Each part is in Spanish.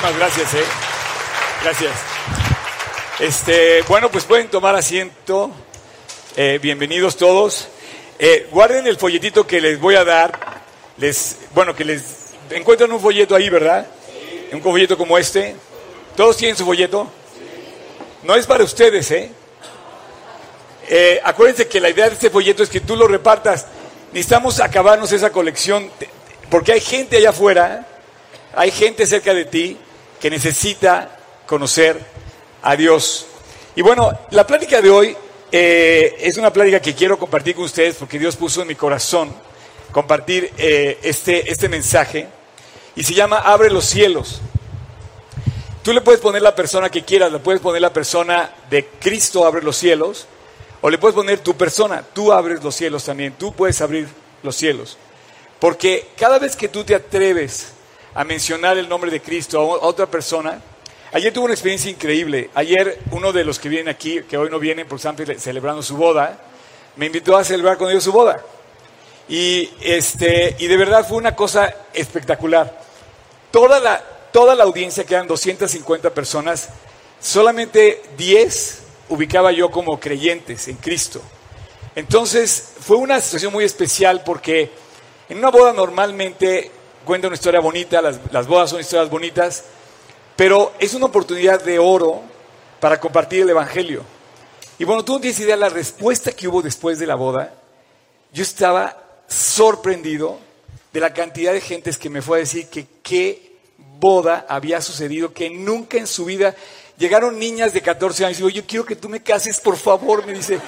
Muchísimas gracias, ¿eh? Gracias. Este, bueno, pues pueden tomar asiento. Eh, bienvenidos todos. Eh, guarden el folletito que les voy a dar. Les, bueno, que les encuentran un folleto ahí, ¿verdad? Un folleto como este. ¿Todos tienen su folleto? No es para ustedes, ¿eh? ¿eh? Acuérdense que la idea de este folleto es que tú lo repartas. Necesitamos acabarnos esa colección, porque hay gente allá afuera, hay gente cerca de ti que necesita conocer a Dios. Y bueno, la plática de hoy eh, es una plática que quiero compartir con ustedes porque Dios puso en mi corazón compartir eh, este, este mensaje y se llama Abre los cielos. Tú le puedes poner la persona que quieras, le puedes poner la persona de Cristo abre los cielos o le puedes poner tu persona, tú abres los cielos también, tú puedes abrir los cielos. Porque cada vez que tú te atreves a mencionar el nombre de Cristo a otra persona, Ayer tuve una experiencia increíble. Ayer uno de los que vienen aquí, que hoy no vienen porque están celebrando su boda, me invitó a celebrar con ellos su boda. Y, este, y de verdad fue una cosa espectacular. Toda la, toda la audiencia, que eran 250 personas, solamente 10 ubicaba yo como creyentes en Cristo. Entonces fue una situación muy especial porque en una boda normalmente cuenta una historia bonita, las, bodas son historias bonitas, pero es una oportunidad de oro para compartir el Evangelio. Y bueno, tú no tienes idea de la respuesta que hubo después de la boda. Yo estaba sorprendido de la cantidad de gentes que me fue a decir que qué boda había sucedido, que nunca en su vida llegaron niñas de 14 años y digo, yo quiero que tú me cases, por favor, me dice.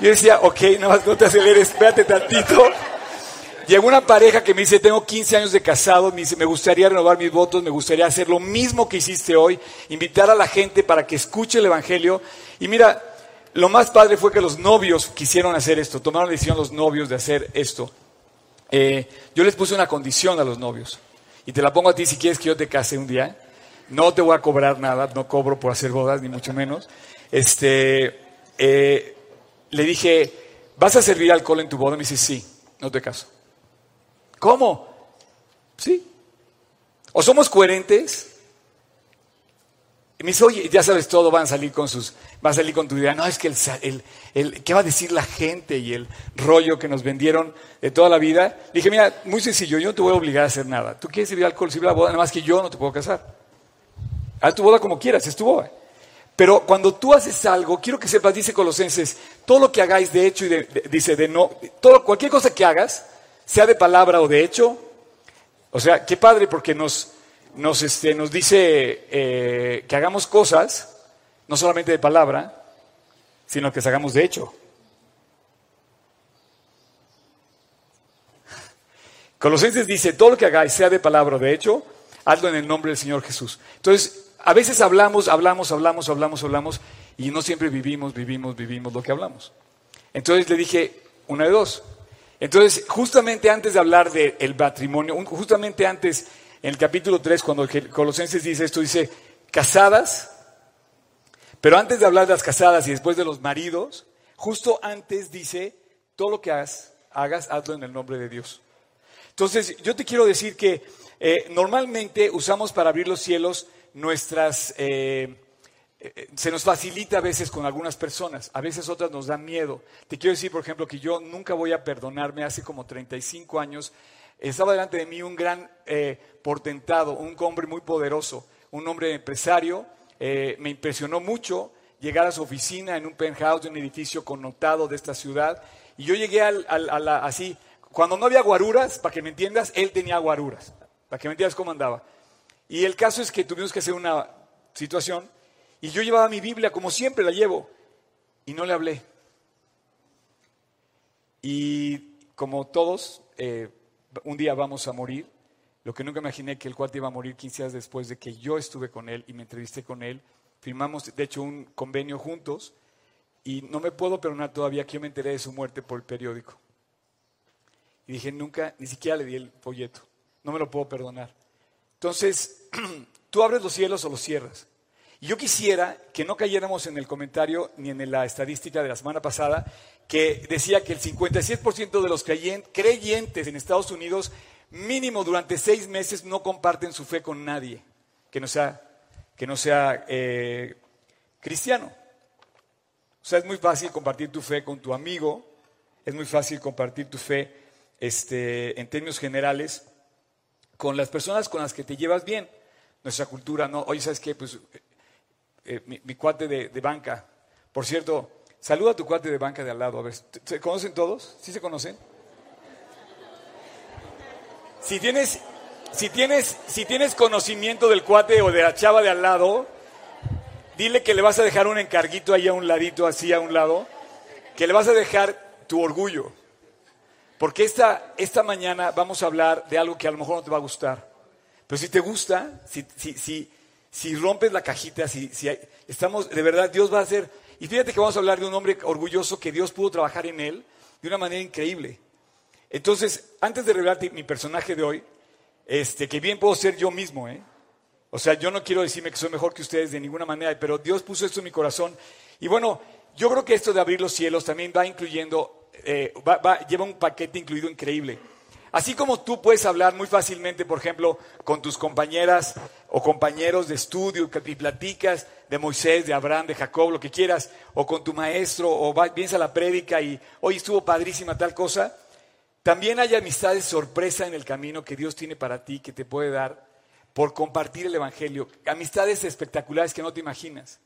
Yo decía, ok, nada más no te aceleres, espérate tantito. Llegó una pareja que me dice, tengo 15 años de casado, me dice, me gustaría renovar mis votos, me gustaría hacer lo mismo que hiciste hoy, invitar a la gente para que escuche el Evangelio. Y mira, lo más padre fue que los novios quisieron hacer esto, tomaron la decisión los novios de hacer esto. Eh, yo les puse una condición a los novios, y te la pongo a ti si quieres que yo te case un día. No te voy a cobrar nada, no cobro por hacer bodas, ni mucho menos. Este, eh, le dije, ¿vas a servir alcohol en tu boda? Me dice, sí, no te caso. ¿Cómo? Sí. O somos coherentes. Y me dice, oye, ya sabes todo, van a salir con sus, van a salir con tu idea. No, es que el, el, ¿qué va a decir la gente? Y el rollo que nos vendieron de toda la vida. dije, mira, muy sencillo, yo no te voy a obligar a hacer nada. Tú quieres servir alcohol, servir la boda, nada más que yo no te puedo casar. Haz tu boda como quieras, es tu boda. Pero cuando tú haces algo, quiero que sepas, dice Colosenses, todo lo que hagáis de hecho y de, dice de no, todo, cualquier cosa que hagas, sea de palabra o de hecho. O sea, qué padre porque nos, nos, este, nos dice eh, que hagamos cosas, no solamente de palabra, sino que hagamos de hecho. Colosenses dice, todo lo que hagáis, sea de palabra o de hecho, hazlo en el nombre del Señor Jesús. Entonces, a veces hablamos, hablamos, hablamos, hablamos, hablamos, y no siempre vivimos, vivimos, vivimos lo que hablamos. Entonces le dije, una de dos, entonces, justamente antes de hablar del matrimonio, justamente antes, en el capítulo 3, cuando Colosenses dice esto, dice, casadas, pero antes de hablar de las casadas y después de los maridos, justo antes dice, todo lo que hagas, hagas, hazlo en el nombre de Dios. Entonces, yo te quiero decir que eh, normalmente usamos para abrir los cielos nuestras... Eh, eh, se nos facilita a veces con algunas personas, a veces otras nos dan miedo. Te quiero decir, por ejemplo, que yo nunca voy a perdonarme, hace como 35 años, estaba delante de mí un gran eh, portentado, un hombre muy poderoso, un hombre empresario, eh, me impresionó mucho llegar a su oficina en un penthouse de un edificio connotado de esta ciudad, y yo llegué al, así, cuando no había guaruras, para que me entiendas, él tenía guaruras, para que me entiendas cómo andaba. Y el caso es que tuvimos que hacer una situación y yo llevaba mi Biblia como siempre la llevo y no le hablé. Y como todos, eh, un día vamos a morir. Lo que nunca imaginé que el cuate iba a morir 15 días después de que yo estuve con él y me entrevisté con él. Firmamos, de hecho, un convenio juntos y no me puedo perdonar todavía que yo me enteré de su muerte por el periódico. Y dije, nunca, ni siquiera le di el folleto. No me lo puedo perdonar. Entonces, tú abres los cielos o los cierras. Yo quisiera que no cayéramos en el comentario ni en la estadística de la semana pasada que decía que el 57% de los creyentes en Estados Unidos mínimo durante seis meses no comparten su fe con nadie. que no sea, que no sea eh, cristiano. O sea, es muy fácil compartir tu fe con tu amigo, es muy fácil compartir tu fe este, en términos generales con las personas con las que te llevas bien. Nuestra cultura, ¿no? Oye, ¿sabes qué? Pues eh, mi, cuate de, banca. Por cierto, saluda a tu cuate de banca de al lado. A ver, ¿se conocen todos? ¿Sí se conocen? Si tienes, si tienes, si tienes conocimiento del cuate o de la chava de al lado, dile que le vas a dejar un encarguito ahí a un ladito, así a un lado, que le vas a dejar tu orgullo. Porque esta, esta mañana vamos a hablar de algo que a lo mejor no te va a gustar. Pero si te gusta, si, si, si, si rompes la cajita, si, si estamos, de verdad, Dios va a hacer. Y fíjate que vamos a hablar de un hombre orgulloso que Dios pudo trabajar en él de una manera increíble. Entonces, antes de revelarte mi personaje de hoy, este, que bien puedo ser yo mismo, ¿eh? O sea, yo no quiero decirme que soy mejor que ustedes de ninguna manera, pero Dios puso esto en mi corazón. Y bueno, yo creo que esto de abrir los cielos también va incluyendo, eh, lleva un paquete incluido increíble. Así como tú puedes hablar muy fácilmente, por ejemplo, con tus compañeras o compañeros de estudio y platicas de Moisés, de Abraham, de Jacob, lo que quieras, o con tu maestro, o vienes a la prédica y hoy estuvo padrísima tal cosa, también hay amistades sorpresa en el camino que Dios tiene para ti, que te puede dar por compartir el Evangelio. Amistades espectaculares que no te imaginas.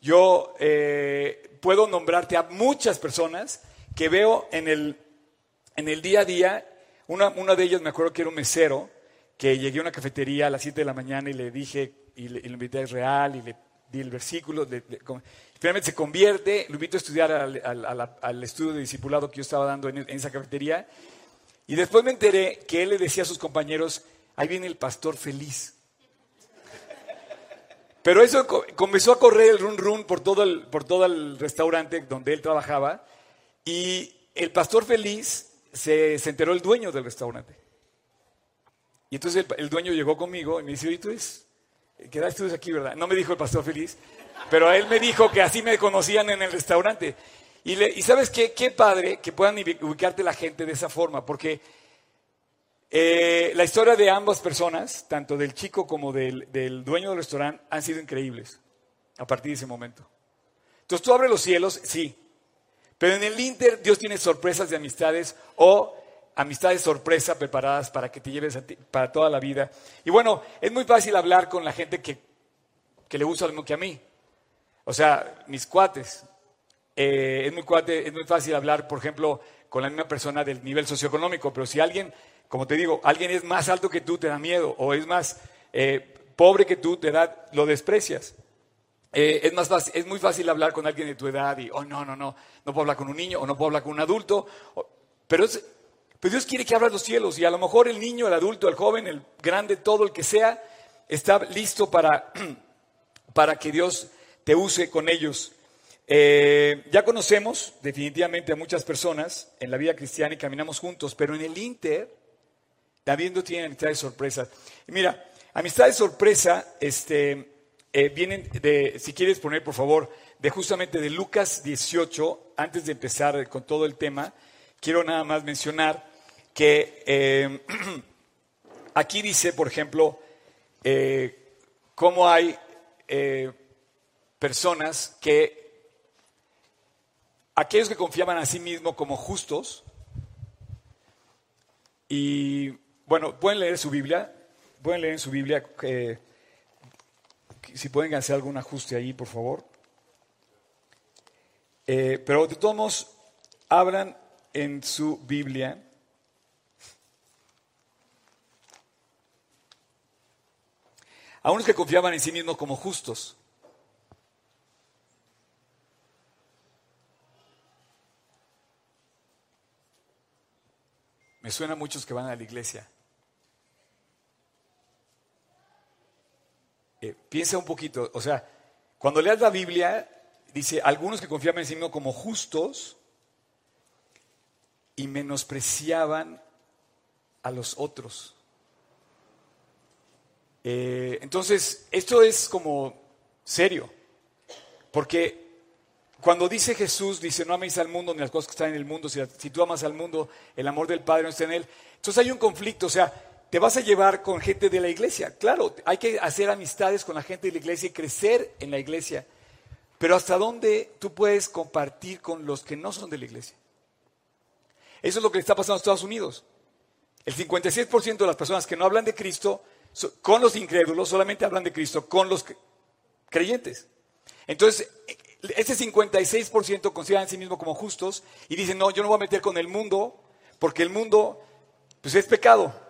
Yo eh, puedo nombrarte a muchas personas que veo en el, en el día a día una, de ellas me acuerdo que era un mesero, que llegué a una cafetería a las 7 de la mañana y le dije, y, le, lo invité a Israel y le di el versículo. finalmente se convierte, lo invito a estudiar al, estudio de discipulado que yo estaba dando en, esa cafetería. Y después me enteré que él le decía a sus compañeros, ahí viene el pastor feliz. Pero eso comenzó a correr el run run por todo el, por todo el restaurante donde él trabajaba. Y el pastor feliz se, enteró el dueño del restaurante. Y entonces el, dueño llegó conmigo y me dice, oye, tú es, quedaste aquí, ¿verdad? No me dijo el pastor feliz, pero a él me dijo que así me conocían en el restaurante. Y, y sabes qué, qué padre que puedan ubicarte la gente de esa forma, porque eh, la historia de ambas personas, tanto del chico como del, del dueño del restaurante, han sido increíbles a partir de ese momento. Entonces tú abres los cielos, sí, pero en el Inter Dios tiene sorpresas de amistades o amistades sorpresa preparadas para que te lleves para toda la vida. Y bueno, es muy fácil hablar con la gente que, le gusta lo mismo que a mí. O sea, mis cuates. Eh, es, muy cuate, es muy fácil hablar, por ejemplo, con la misma persona del nivel socioeconómico, pero si alguien, como te digo, alguien es más alto que tú, te da miedo, o es más eh, pobre que tú, te da, lo desprecias. Eh, es, más fácil, es muy fácil hablar con alguien de tu edad y, oh, no, no, no, no puedo hablar con un niño o no puedo hablar con un adulto. pero, Dios quiere que abras los cielos y a lo mejor el niño, el adulto, el joven, el grande, todo el que sea, está listo para, para que Dios te use con ellos. Eh, ya conocemos definitivamente a muchas personas en la vida cristiana y caminamos juntos, pero en el Inter también no tienen amistades sorpresas. Y mira, amistades sorpresa, este, eh, vienen de, si quieres poner por favor, de justamente de Lucas 18, antes de empezar con todo el tema, quiero nada más mencionar que eh, aquí dice, por ejemplo, eh, cómo hay personas que, aquellos que confiaban a sí mismos como justos, y bueno, pueden leer su Biblia, pueden leer en su Biblia si pueden hacer algún ajuste ahí, por favor. Eh, pero de todos modos, en su Biblia. A unos que confiaban en sí mismos como justos. Me suena a muchos que van a la iglesia. Eh, piensa un poquito, o sea, cuando leas la Biblia, dice, algunos que confiaban en sí mismos como justos y menospreciaban a los otros. Eh, entonces, esto es como serio, porque cuando dice Jesús, dice, no améis al mundo ni las cosas que están en el mundo, si, si tú amas al mundo, el amor del Padre no está en él. Entonces hay un conflicto, o sea, te vas a llevar con gente de la iglesia. Claro, hay que hacer amistades con la gente de la iglesia y crecer en la iglesia. Pero ¿hasta dónde tú puedes compartir con los que no son de la iglesia? Eso es lo que está pasando en Estados Unidos. El 56% de las personas que no hablan de Cristo con los incrédulos solamente hablan de Cristo con los creyentes. Entonces, ese 56% consideran a sí mismo como justos y dicen, no, yo no voy a meter con el mundo porque el mundo pues es pecado.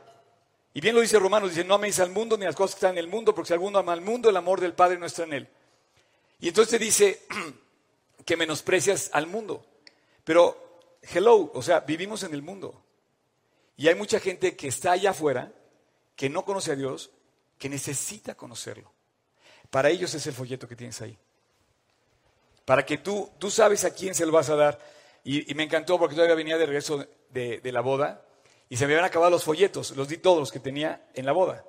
Y bien lo dice Romanos, dice, no améis al mundo ni las cosas que están en el mundo, porque si alguno ama al mundo, el amor del Padre no está en él. Y entonces dice que menosprecias al mundo. Pero, hello, o sea, vivimos en el mundo. Y hay mucha gente que está allá afuera, que no conoce a Dios, que necesita conocerlo. Para ellos es el folleto que tienes ahí. Para que tú, tú sabes a quién se lo vas a dar. Y, me encantó porque todavía venía de regreso de la boda y se me habían acabado los folletos, los di todos los que tenía en la boda.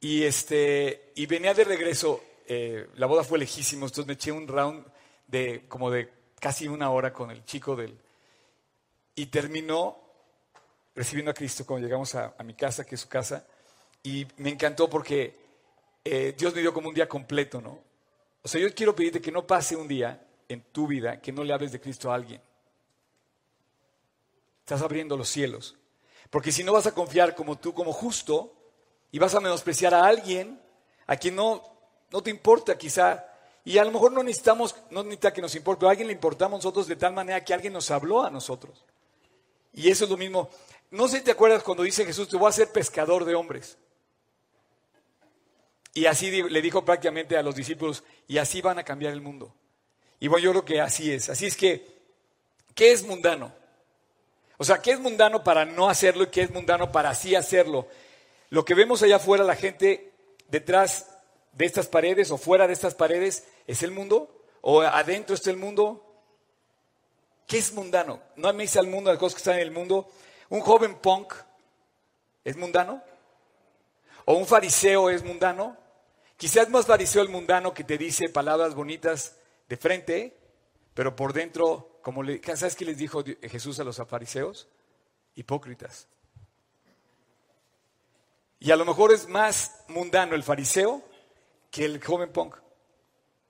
Y, este, y venía de regreso, eh, la boda fue lejísimo, entonces me eché un round de como de casi una hora con el chico del... Y terminó recibiendo a Cristo cuando llegamos a, mi casa, que es su casa, y me encantó porque eh, Dios me dio como un día completo, ¿no? O sea, yo quiero pedirte que no pase un día en tu vida que no le hables de Cristo a alguien. Estás abriendo los cielos. Porque si no vas a confiar como tú, como justo, y vas a menospreciar a alguien a quien no, no te importa quizá. Y a lo mejor no necesitamos, no necesita que nos importe, pero a alguien le importamos nosotros de tal manera que alguien nos habló a nosotros. Y eso es lo mismo. No sé si te acuerdas cuando dice Jesús, te voy a ser pescador de hombres. Y así le dijo prácticamente a los discípulos, y así van a cambiar el mundo. Y bueno, yo creo que así es. Así es que, ¿qué es mundano? O sea, ¿qué es mundano para no hacerlo y qué es mundano para sí hacerlo? Lo que vemos allá afuera, la gente detrás de estas paredes o fuera de estas paredes, ¿es el mundo? ¿O adentro está el mundo? ¿Qué es mundano? No me dice al mundo las cosas que están en el mundo. ¿Un joven punk es mundano? ¿O un fariseo es mundano? Quizás más fariseo el mundano que te dice palabras bonitas de frente, pero por dentro como le, ¿Sabes qué les dijo Jesús a los fariseos? Hipócritas. Y a lo mejor es más mundano el fariseo que el joven punk,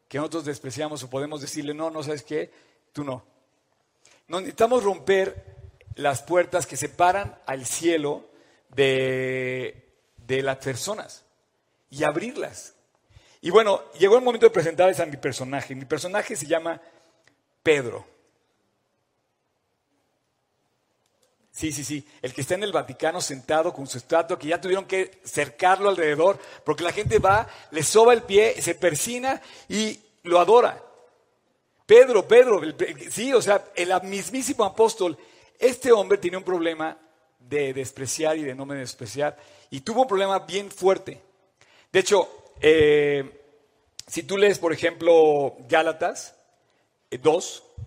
que nosotros despreciamos o podemos decirle, no, no sabes qué, tú no. no necesitamos romper las puertas que separan al cielo de, de las personas y abrirlas. Y bueno, llegó el momento de presentarles a mi personaje. Mi personaje se llama Pedro. Sí, sí, sí. El que está en el Vaticano sentado con su estatua, que ya tuvieron que cercarlo alrededor, porque la gente va, le soba el pie, se persina y lo adora. Pedro, Pedro, sí, o sea, el mismísimo apóstol, este hombre tiene un problema de despreciar y de no me despreciar, y tuvo un problema bien fuerte. De hecho, eh, si tú lees, por ejemplo, Gálatas 2, eh,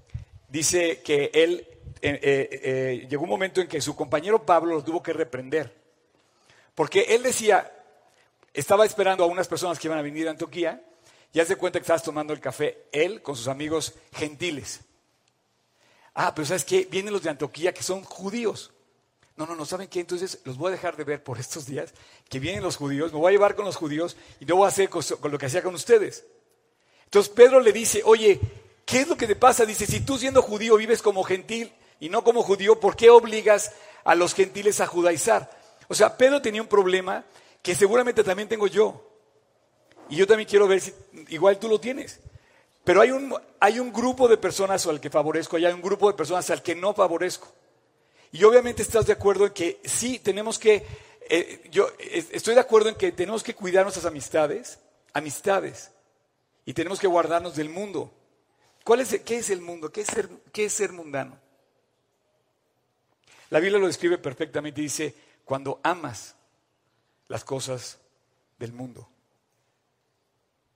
dice que él eh, eh, llegó un momento en que su compañero Pablo lo tuvo que reprender. Porque él decía, estaba esperando a unas personas que iban a venir a Antioquía, y hace cuenta que estabas tomando el café, él con sus amigos gentiles. Ah, pero ¿sabes qué? Vienen los de Antioquía que son judíos. No, no, no, ¿saben qué? Entonces los voy a dejar de ver por estos días, que vienen los judíos, me voy a llevar con los judíos y no voy a hacer con lo que hacía con ustedes. Entonces Pedro le dice, oye, ¿qué es lo que te pasa? Dice, si tú siendo judío vives como gentil, y no como judío, ¿por qué obligas a los gentiles a judaizar? O sea, Pedro tenía un problema que seguramente también tengo yo. Y yo también quiero ver si igual tú lo tienes. Pero hay un, hay un grupo de personas al que favorezco y hay un grupo de personas al que no favorezco. Y obviamente estás de acuerdo en que sí, tenemos que, eh, yo estoy de acuerdo en que tenemos que cuidar nuestras amistades, amistades, y tenemos que guardarnos del mundo. ¿Cuál es, ¿Qué es el mundo? ¿Qué es qué es ser mundano? La Biblia lo describe perfectamente dice, cuando amas las cosas del mundo.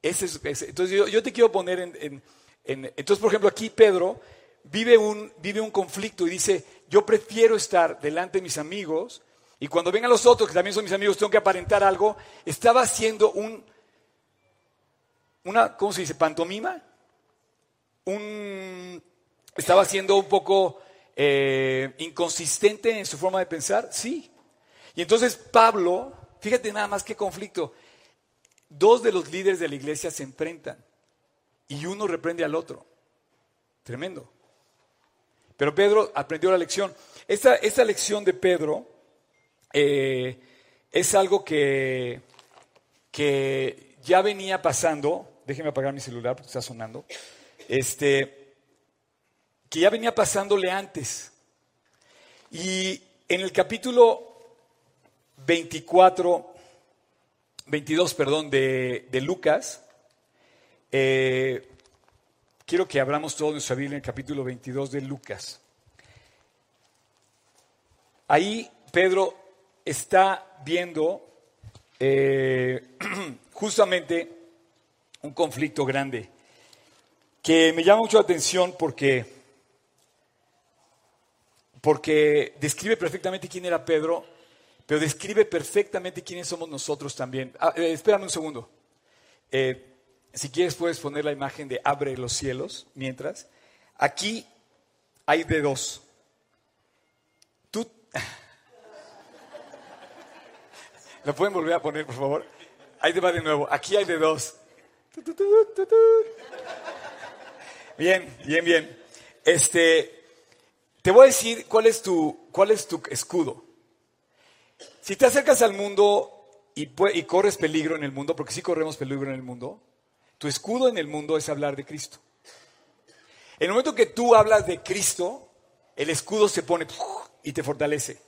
Ese es, entonces yo, te quiero poner en, Entonces, por ejemplo, aquí Pedro vive un, vive un conflicto y dice, yo prefiero estar delante de mis amigos y cuando vengan los otros, que también son mis amigos, tengo que aparentar algo. Estaba haciendo un, una, ¿cómo se dice? Pantomima. Un, estaba haciendo un poco eh, inconsistente en su forma de pensar? Sí. Y entonces Pablo, fíjate nada más qué conflicto, dos de los líderes de la iglesia se enfrentan y uno reprende al otro. Tremendo. Pero Pedro aprendió la lección. Esta, lección de Pedro eh, es algo que, que ya venía pasando. Déjeme apagar mi celular porque está sonando. Este, que ya venía pasándole antes. Y en el capítulo 24, 22, perdón, de, Lucas, eh, quiero que abramos todo nuestra Biblia en el capítulo 22 de Lucas. Ahí Pedro está viendo eh, justamente un conflicto grande que me llama mucho la atención porque, porque describe perfectamente quién era Pedro, pero describe perfectamente quiénes somos nosotros también. Ah, eh, espérame un segundo. Eh, si quieres puedes poner la imagen de abre los cielos mientras. Aquí hay de dos. Tú... ¿Lo pueden volver a poner, por favor? Ahí te va de nuevo. Aquí hay de dos. Bien, bien, bien. Este, te voy a decir cuál es tu, cuál es tu escudo. Si te acercas al mundo y, corres peligro en el mundo, porque sí corremos peligro en el mundo, tu escudo en el mundo es hablar de Cristo. En el momento que tú hablas de Cristo, el escudo se pone y te fortalece.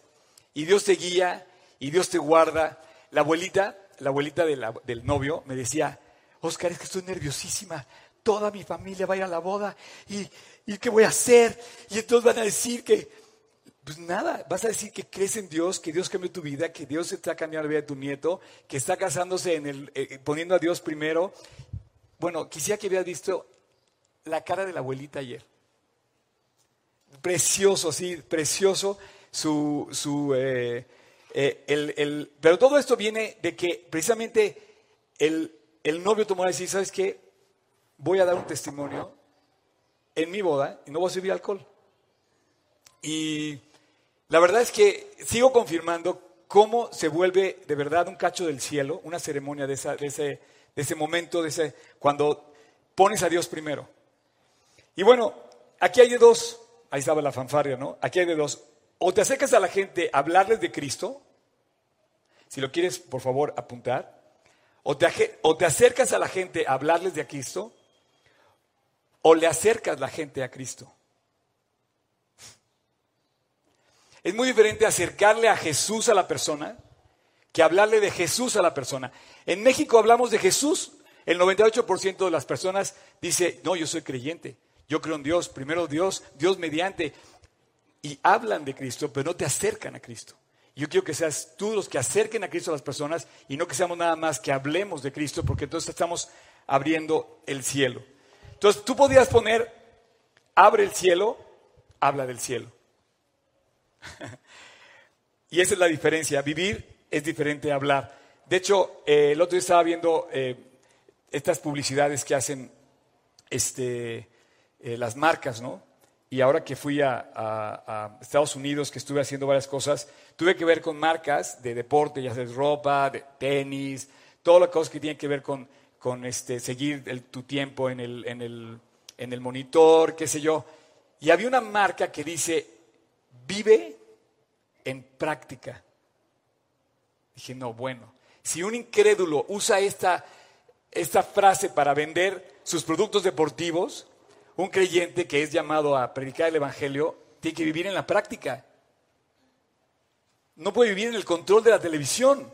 Y Dios te guía y Dios te guarda. La abuelita, la abuelita del novio me decía, Oscar, es que estoy nerviosísima toda mi familia va a ir a la boda y, qué voy a hacer. Y entonces van a decir que, pues nada, vas a decir que crees en Dios, que Dios cambió tu vida, que Dios está cambiando la vida de tu nieto, que está casándose en el, eh, poniendo a Dios primero. Bueno, quisiera que hubieras visto la cara de la abuelita ayer. Precioso, sí, precioso su, su eh, eh, el, pero todo esto viene de que precisamente el, el novio tomó la decisión, ¿sabes qué? Voy a dar un testimonio en mi boda y no voy a servir alcohol. Y la verdad es que sigo confirmando cómo se vuelve de verdad un cacho del cielo, una ceremonia de, ese, de ese momento, de ese, cuando pones a Dios primero. Y bueno, aquí hay de dos, ahí estaba la fanfarria, ¿no? Aquí hay de dos. O te acercas a la gente a hablarles de Cristo, si lo quieres, por favor, apuntar. O te, o te acercas a la gente a hablarles de Cristo, o le acercas la gente a Cristo. Es muy diferente acercarle a Jesús a la persona que hablarle de Jesús a la persona. En México hablamos de Jesús. El 98% de las personas dice, no, yo soy creyente, yo creo en Dios, primero Dios, Dios mediante. Y hablan de Cristo, pero no te acercan a Cristo. Yo quiero que seas tú los que acerquen a Cristo a las personas y no que seamos nada más que hablemos de Cristo, porque entonces estamos abriendo el cielo. Entonces tú podías poner, abre el cielo, habla del cielo. y esa es la diferencia. Vivir es diferente a hablar. De hecho, eh, el otro día estaba viendo eh, estas publicidades que hacen este, eh, las marcas, ¿no? Y ahora que fui a, Estados Unidos, que estuve haciendo varias cosas, tuve que ver con marcas de deporte, ya sea ropa, de tenis, todas las cosas que tienen que ver con con este, seguir tu tiempo en el, monitor, qué sé yo. Y había una marca que dice, vive en práctica. Dije, no, bueno, si un incrédulo usa esta, esta frase para vender sus productos deportivos, un creyente que es llamado a predicar el Evangelio tiene que vivir en la práctica. No puede vivir en el control de la televisión.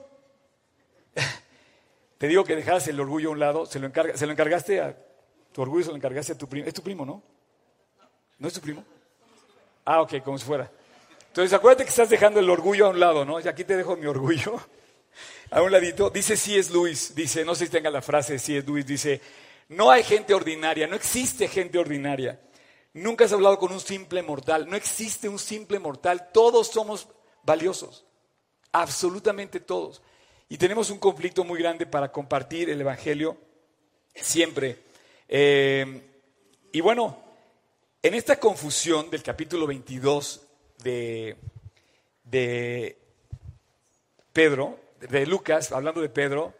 Te digo que dejaras el orgullo a un lado, se lo, encarga, se lo encargaste a tu orgullo, se lo encargaste a tu primo. Es tu primo, ¿no? ¿No es tu primo? Ah, ok, como si fuera. Entonces acuérdate que estás dejando el orgullo a un lado, ¿no? Y aquí te dejo mi orgullo a un ladito. Dice si es Luis, dice, no sé si tenga la frase si es Luis, dice, no hay gente ordinaria, no existe gente ordinaria. Nunca has hablado con un simple mortal, no existe un simple mortal, todos somos valiosos, absolutamente todos. Y tenemos un conflicto muy grande para compartir el Evangelio siempre. Eh, y bueno, en esta confusión del capítulo 22 de, Pedro, de Lucas, hablando de Pedro,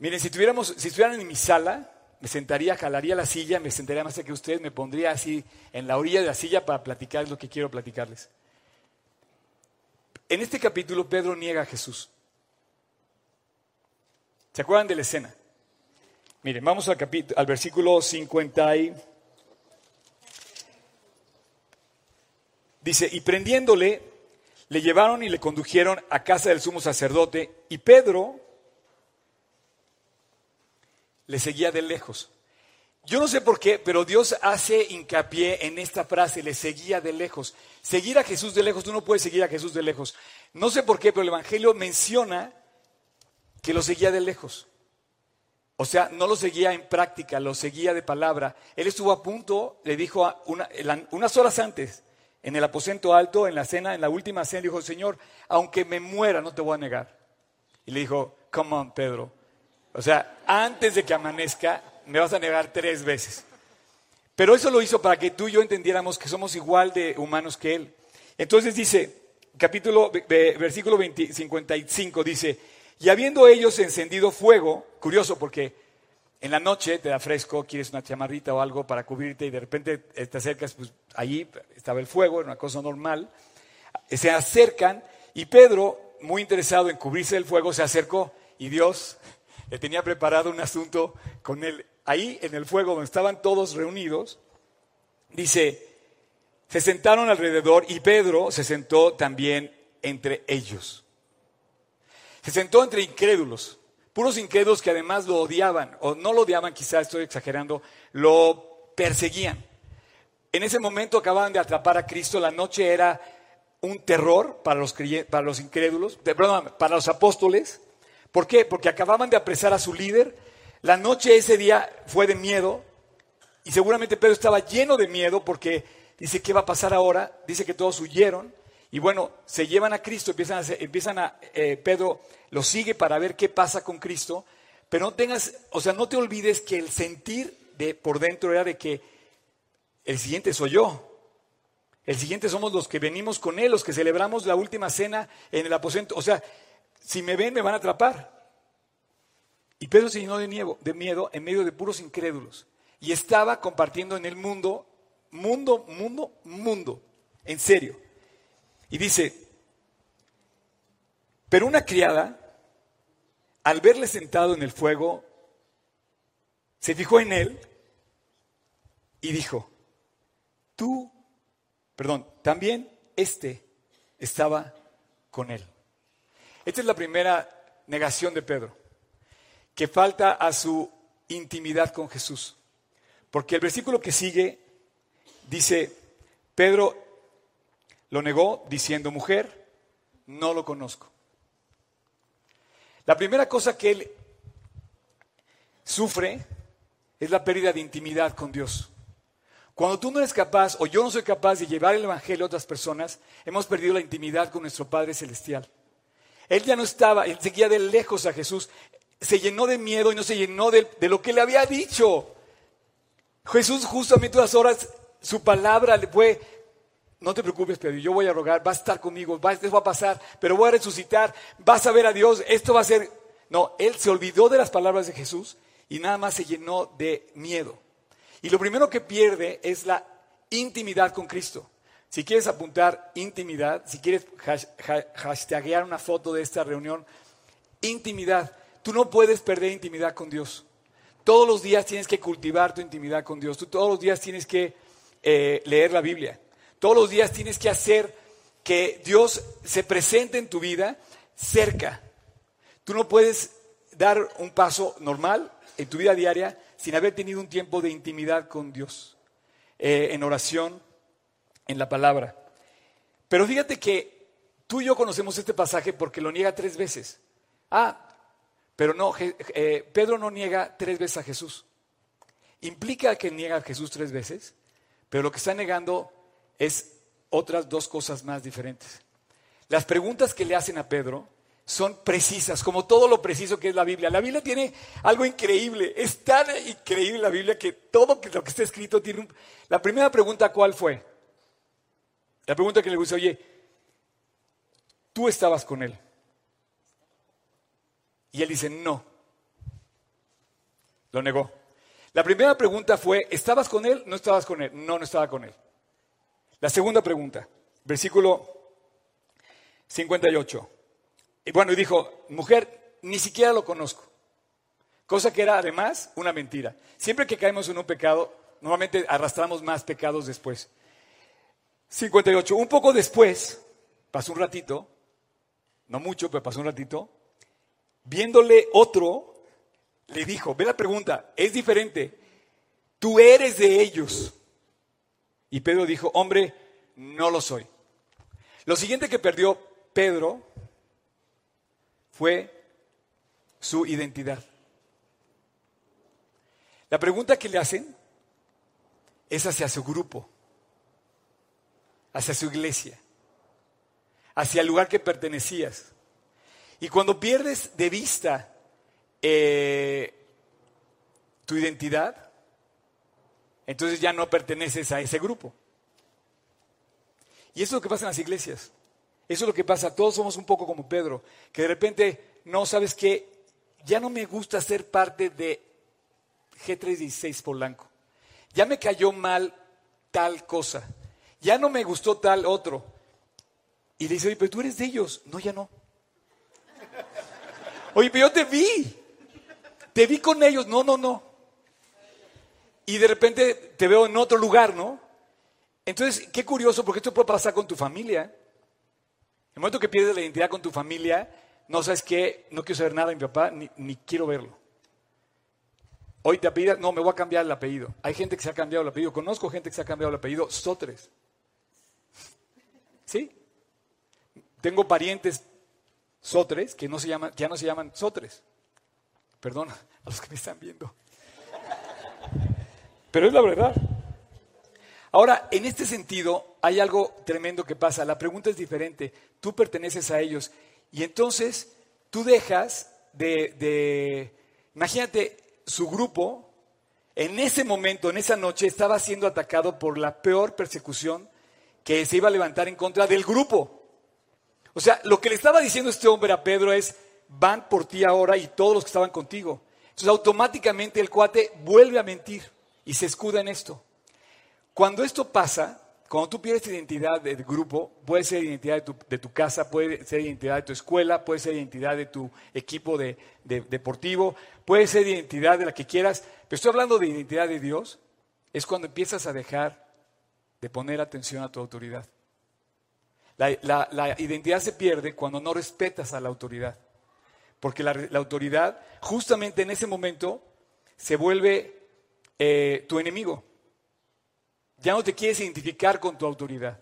miren, si, tuviéramos, si estuvieran en mi sala, me sentaría, jalaría la silla, me sentaría más que ustedes, me pondría así en la orilla de la silla para platicar lo que quiero platicarles. En este capítulo Pedro niega a Jesús. ¿Se acuerdan de la escena? Miren, vamos al, al versículo 50 y... Dice, y prendiéndole, le llevaron y le condujeron a casa del sumo sacerdote, y Pedro le seguía de lejos. Yo no sé por qué, pero Dios hace hincapié en esta frase, le seguía de lejos. Seguir a Jesús de lejos, tú no puedes seguir a Jesús de lejos. No sé por qué, pero el Evangelio menciona que lo seguía de lejos. O sea, no lo seguía en práctica, lo seguía de palabra. Él estuvo a punto, le dijo unas horas antes, en el aposento alto, en la cena, en la última cena, dijo, Señor, aunque me muera, no te voy a negar. Y le dijo, come on, Pedro, o sea, antes de que amanezca, me vas a negar tres veces. Pero eso lo hizo para que tú y yo entendiéramos que somos igual de humanos que Él. Entonces dice, capítulo, versículo 55 dice, y habiendo ellos encendido fuego, curioso porque en la noche te da fresco, quieres una chamarrita o algo para cubrirte y de repente te acercas, pues allí estaba el fuego, era una cosa normal, se acercan y Pedro, muy interesado en cubrirse del fuego, se acercó y Dios le tenía preparado un asunto con él. Ahí en el fuego donde estaban todos reunidos, dice, se sentaron alrededor y Pedro se sentó también entre ellos. Se sentó entre incrédulos, puros incrédulos que además lo odiaban, o no lo odiaban, quizás estoy exagerando, lo perseguían. En ese momento acababan de atrapar a Cristo, la noche era un terror para los, para los incrédulos, para los apóstoles, ¿Por qué? Porque acababan de apresar a su líder. La noche ese día fue de miedo y seguramente Pedro estaba lleno de miedo porque dice, ¿qué va a pasar ahora? Dice que todos huyeron y bueno, se llevan a Cristo, empiezan a, empiezan a eh, Pedro lo sigue para ver qué pasa con Cristo, pero no tengas, o sea, no te olvides que el sentir de por dentro era de que el siguiente soy yo. El siguiente somos los que venimos con Él, los que celebramos la última cena en el aposento. O sea, si me ven me van a atrapar. Y Pedro se llenó de miedo, de miedo en medio de puros incrédulos. Y estaba compartiendo en el mundo, mundo, mundo, mundo, en serio. Y dice, pero una criada, al verle sentado en el fuego, se fijó en él y dijo, tú, perdón, también este estaba con él. Esta es la primera negación de Pedro, que falta a su intimidad con Jesús. Porque el versículo que sigue dice, Pedro lo negó diciendo, mujer, no lo conozco. La primera cosa que él sufre es la pérdida de intimidad con Dios. Cuando tú no eres capaz o yo no soy capaz de llevar el Evangelio a otras personas, hemos perdido la intimidad con nuestro Padre Celestial. Él ya no estaba, él seguía de lejos a Jesús. Se llenó de miedo y no se llenó de, lo que le había dicho. Jesús justamente unas horas, su palabra le fue, no te preocupes, Pedro, yo voy a rogar, vas a estar conmigo, va, esto va a pasar, pero voy a resucitar, vas a ver a Dios, esto va a ser... No, él se olvidó de las palabras de Jesús y nada más se llenó de miedo. Y lo primero que pierde es la intimidad con Cristo. Si quieres apuntar intimidad, si quieres hashtaguear una foto de esta reunión, intimidad. Tú no puedes perder intimidad con Dios. Todos los días tienes que cultivar tu intimidad con Dios. Tú todos los días tienes que eh, leer la Biblia. Todos los días tienes que hacer que Dios se presente en tu vida cerca. Tú no puedes dar un paso normal en tu vida diaria sin haber tenido un tiempo de intimidad con Dios, eh, en oración, en la palabra. Pero fíjate que tú y yo conocemos este pasaje porque lo niega tres veces. Ah, pero no, eh, Pedro no niega tres veces a Jesús. Implica que niega a Jesús tres veces, pero lo que está negando es otras dos cosas más diferentes. Las preguntas que le hacen a Pedro son precisas, como todo lo preciso que es la Biblia. La Biblia tiene algo increíble, es tan increíble la Biblia que todo lo que está escrito tiene un... La primera pregunta, ¿cuál fue? La pregunta que le gusta, oye, tú estabas con él. Y él dice, no. Lo negó. La primera pregunta fue, ¿estabas con él? No estabas con él. No, no estaba con él. La segunda pregunta, versículo 58. Y bueno, dijo, mujer, ni siquiera lo conozco. Cosa que era además una mentira. Siempre que caemos en un pecado, normalmente arrastramos más pecados después. 58. Un poco después, pasó un ratito, no mucho, pero pasó un ratito, viéndole otro, le dijo, ve la pregunta, es diferente, tú eres de ellos. Y Pedro dijo, hombre, no lo soy. Lo siguiente que perdió Pedro fue su identidad. La pregunta que le hacen es hacia su grupo, hacia su iglesia, hacia el lugar que pertenecías. Y cuando pierdes de vista eh, tu identidad, entonces ya no perteneces a ese grupo. Y eso es lo que pasa en las iglesias. Eso es lo que pasa. Todos somos un poco como Pedro, que de repente, no, sabes que ya no me gusta ser parte de G316 Polanco. Ya me cayó mal tal cosa. Ya no me gustó tal otro. Y le dice, oye, pero tú eres de ellos. No, ya no. Oye, pero yo te vi. Te vi con ellos. No, no, no. Y de repente te veo en otro lugar, ¿no? Entonces, qué curioso, porque esto puede pasar con tu familia. En el momento que pierdes la identidad con tu familia, no sabes qué, no quiero saber nada de mi papá, ni, quiero verlo. Hoy te apellidas, no, me voy a cambiar el apellido. Hay gente que se ha cambiado el apellido. Conozco gente que se ha cambiado el apellido. Sotres. ¿Sí? Tengo parientes sotres que no se llaman, ya no se llaman sotres. Perdón a los que me están viendo. Pero es la verdad. Ahora, en este sentido, hay algo tremendo que pasa. La pregunta es diferente. Tú perteneces a ellos. Y entonces, tú dejas de, imagínate, su grupo, en ese momento, en esa noche, estaba siendo atacado por la peor persecución que se iba a levantar en contra del grupo. O sea, lo que le estaba diciendo este hombre a Pedro es, van por ti ahora y todos los que estaban contigo. Entonces automáticamente el cuate vuelve a mentir y se escuda en esto. Cuando esto pasa, cuando tú pierdes identidad del grupo, puede ser identidad de tu, casa, puede ser identidad de tu escuela, puede ser identidad de tu equipo de, deportivo, puede ser identidad de la que quieras, pero estoy hablando de identidad de Dios, es cuando empiezas a dejar de poner atención a tu autoridad. La, identidad se pierde cuando no respetas a la autoridad, porque la, autoridad justamente en ese momento se vuelve eh, tu enemigo. Ya no te quieres identificar con tu autoridad.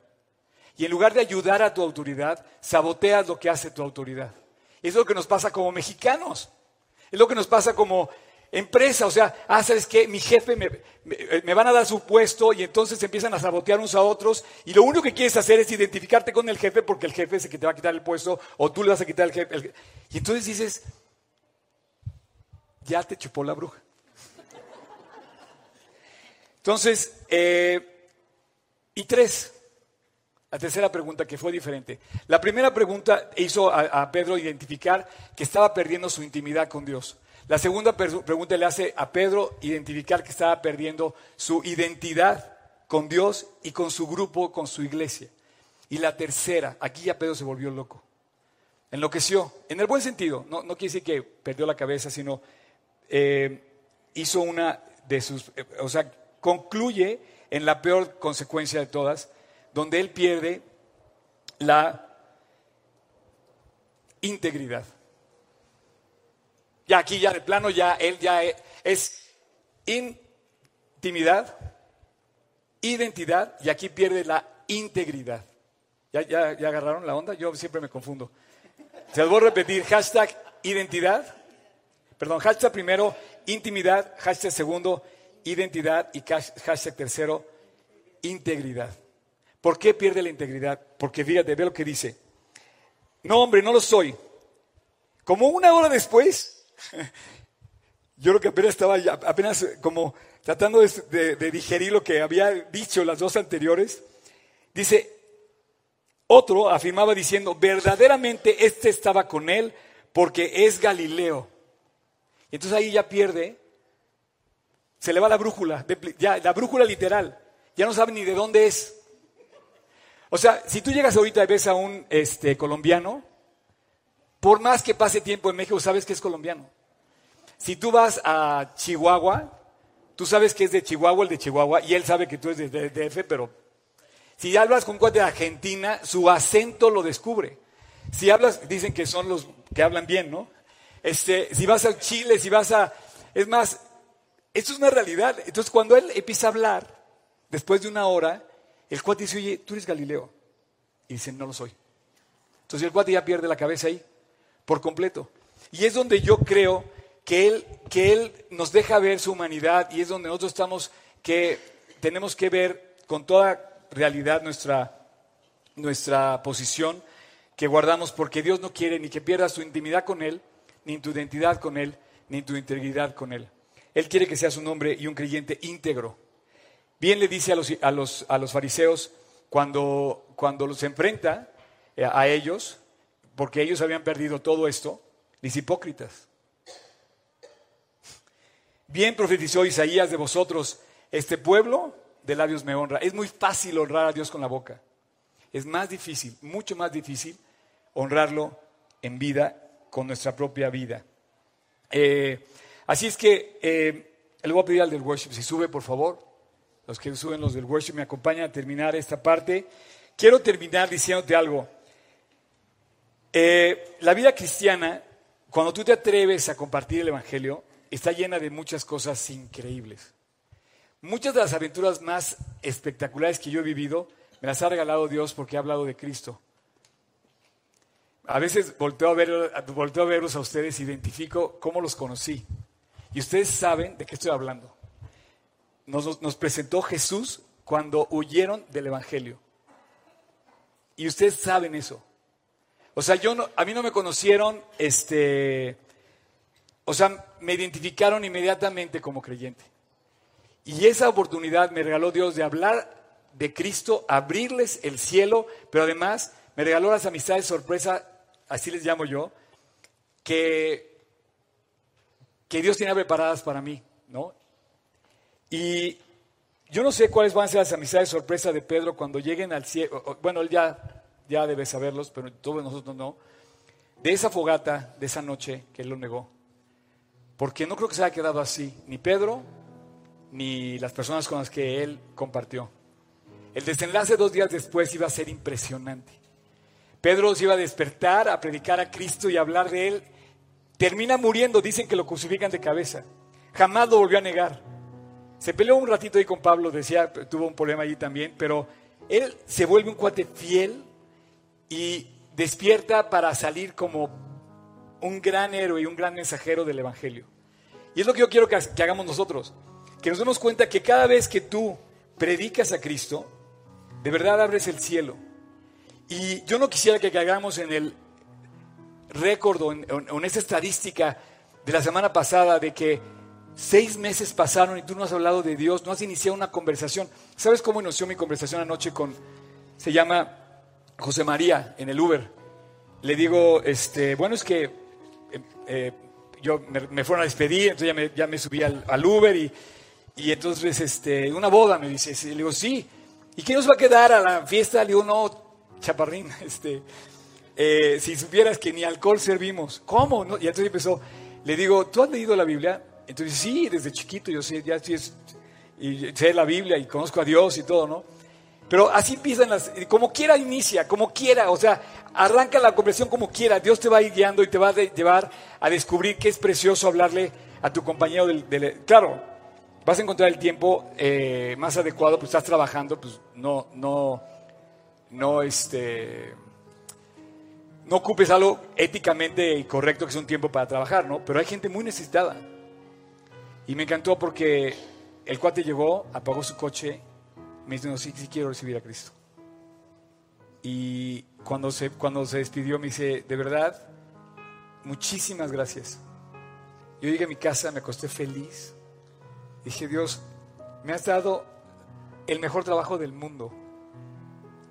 Y en lugar de ayudar a tu autoridad, saboteas lo que hace tu autoridad. Es lo que nos pasa como mexicanos. Es lo que nos pasa como empresa. O sea, ah, ¿sabes qué? Mi jefe me, me, van a dar su puesto y entonces empiezan a sabotear unos a otros. Y lo único que quieres hacer es identificarte con el jefe porque el jefe es el que te va a quitar el puesto o tú le vas a quitar el jefe. y entonces dices, ya te chupó la bruja. Entonces, eh, y tres, la tercera pregunta que fue diferente. La primera pregunta hizo a, Pedro identificar que estaba perdiendo su intimidad con Dios. La segunda pregunta le hace a Pedro identificar que estaba perdiendo su identidad con Dios y con su grupo, con su iglesia. Y la tercera, aquí ya Pedro se volvió loco. Enloqueció, en el buen sentido, no, quiere decir que perdió la cabeza, sino eh, hizo una de sus, eh, o sea, concluye en la peor consecuencia de todas, donde él pierde la integridad. Ya aquí, ya de plano, ya él ya es intimidad, identidad, y aquí pierde la integridad. ¿Ya, ya, ya agarraron la onda? Yo siempre me confundo. Se los voy a repetir, hashtag identidad, perdón, hashtag primero intimidad, hashtag segundo identidad y hashtag tercero, integridad. ¿Por qué pierde la integridad? Porque fíjate, ve lo que dice. No, hombre, no lo soy. Como una hora después, yo creo que apenas estaba apenas como tratando de, de digerir lo que había dicho las dos anteriores, dice, otro afirmaba diciendo, verdaderamente este estaba con él porque es Galileo. Entonces ahí ya pierde, se le va la brújula, ya, la brújula literal, ya no sabe ni de dónde es. O sea, si tú llegas ahorita y ves a un este, colombiano, por más que pase tiempo en México, sabes que es colombiano. Si tú vas a Chihuahua, tú sabes que es de Chihuahua el de Chihuahua, y él sabe que tú eres de DF, pero si hablas con un cuate de Argentina, su acento lo descubre. Si hablas, dicen que son los que hablan bien, ¿no? Este, si vas a Chile, si vas a... Es más, esto es una realidad. Entonces, cuando él empieza a hablar, después de una hora, el cuate dice, oye, tú eres Galileo. Y dice, no lo soy. Entonces el cuate ya pierde la cabeza ahí, por completo. Y es donde yo creo que él, que él nos deja ver su humanidad y es donde nosotros estamos que tenemos que ver con toda realidad nuestra, nuestra posición que guardamos porque Dios no quiere ni que pierdas tu intimidad con Él, ni tu identidad con Él, ni tu integridad con Él. Él quiere que seas un hombre y un creyente íntegro. Bien le dice a los, a los, a los fariseos cuando, cuando los enfrenta eh, a ellos, porque ellos habían perdido todo esto, los hipócritas. Bien profetizó Isaías de vosotros, este pueblo de labios me honra. Es muy fácil honrar a Dios con la boca. Es más difícil, mucho más difícil, honrarlo en vida, con nuestra propia vida. Eh, así es que eh, le voy a pedir al del worship, si sube por favor, los que suben los del worship me acompañan a terminar esta parte. Quiero terminar diciéndote algo. Eh, la vida cristiana, cuando tú te atreves a compartir el Evangelio, está llena de muchas cosas increíbles. Muchas de las aventuras más espectaculares que yo he vivido me las ha regalado Dios porque ha hablado de Cristo. A veces volteo a, ver, volteo a verlos a ustedes, identifico cómo los conocí. Y ustedes saben de qué estoy hablando. Nos, presentó Jesús cuando huyeron del Evangelio. Y ustedes saben eso. O sea, yo no, a mí no me conocieron, este, o sea, me identificaron inmediatamente como creyente. Y esa oportunidad me regaló Dios de hablar de Cristo, abrirles el cielo, pero además me regaló las amistades sorpresa, así les llamo yo, que, que Dios tiene preparadas para mí, ¿no? Y yo no sé cuáles van a ser las amistades sorpresa de Pedro cuando lleguen al cielo. Bueno, él ya, ya debe saberlos, pero todos nosotros no. De esa fogata, de esa noche que él lo negó. Porque no creo que se haya quedado así, ni Pedro, ni las personas con las que él compartió. El desenlace dos días después iba a ser impresionante. Pedro se iba a despertar a predicar a Cristo y a hablar de él. Termina muriendo, dicen que lo crucifican de cabeza. Jamás lo volvió a negar. Se peleó un ratito ahí con Pablo, decía, tuvo un problema allí también, pero él se vuelve un cuate fiel y despierta para salir como un gran héroe y un gran mensajero del Evangelio. Y es lo que yo quiero que hagamos nosotros que nos demos cuenta que cada vez que tú predicas a Cristo, de verdad abres el cielo. Y yo no quisiera que caigamos en el récord o en, esa estadística de la semana pasada de que seis meses pasaron y tú no has hablado de Dios, no has iniciado una conversación. ¿Sabes cómo inició mi conversación anoche con, se llama José María en el Uber? Le digo, este, bueno, es que eh, eh, yo me, fueron a despedir, entonces ya me, ya me subí al, al Uber y y entonces, este, una boda, me dice. Le digo, sí. ¿Y qué nos va a quedar a la fiesta? Le digo, no, chaparrín, este, eh, si supieras que ni alcohol servimos. ¿Cómo? Y entonces empezó, le digo, ¿tú has leído la Biblia? Entonces, sí, desde chiquito yo sé, ya estoy, y sé la Biblia y conozco a Dios y todo, ¿no? Pero así empiezan las, como quiera inicia, como quiera, o sea, arranca la conversación como quiera, Dios te va a guiando y te va a llevar a descubrir que es precioso hablarle a tu compañero del claro, vas a encontrar el tiempo eh, más adecuado, pues estás trabajando, pues no, no, no, este, no ocupes algo éticamente correcto que es un tiempo para trabajar, ¿no? Pero hay gente muy necesitada. Y me encantó porque el cuate llegó, apagó su coche, me dice, no, sí, sí quiero recibir a Cristo. Y cuando se, cuando se despidió me dice, de verdad, muchísimas gracias. Yo llegué a mi casa, me acosté feliz, Dije, Dios, me has dado el mejor trabajo del mundo,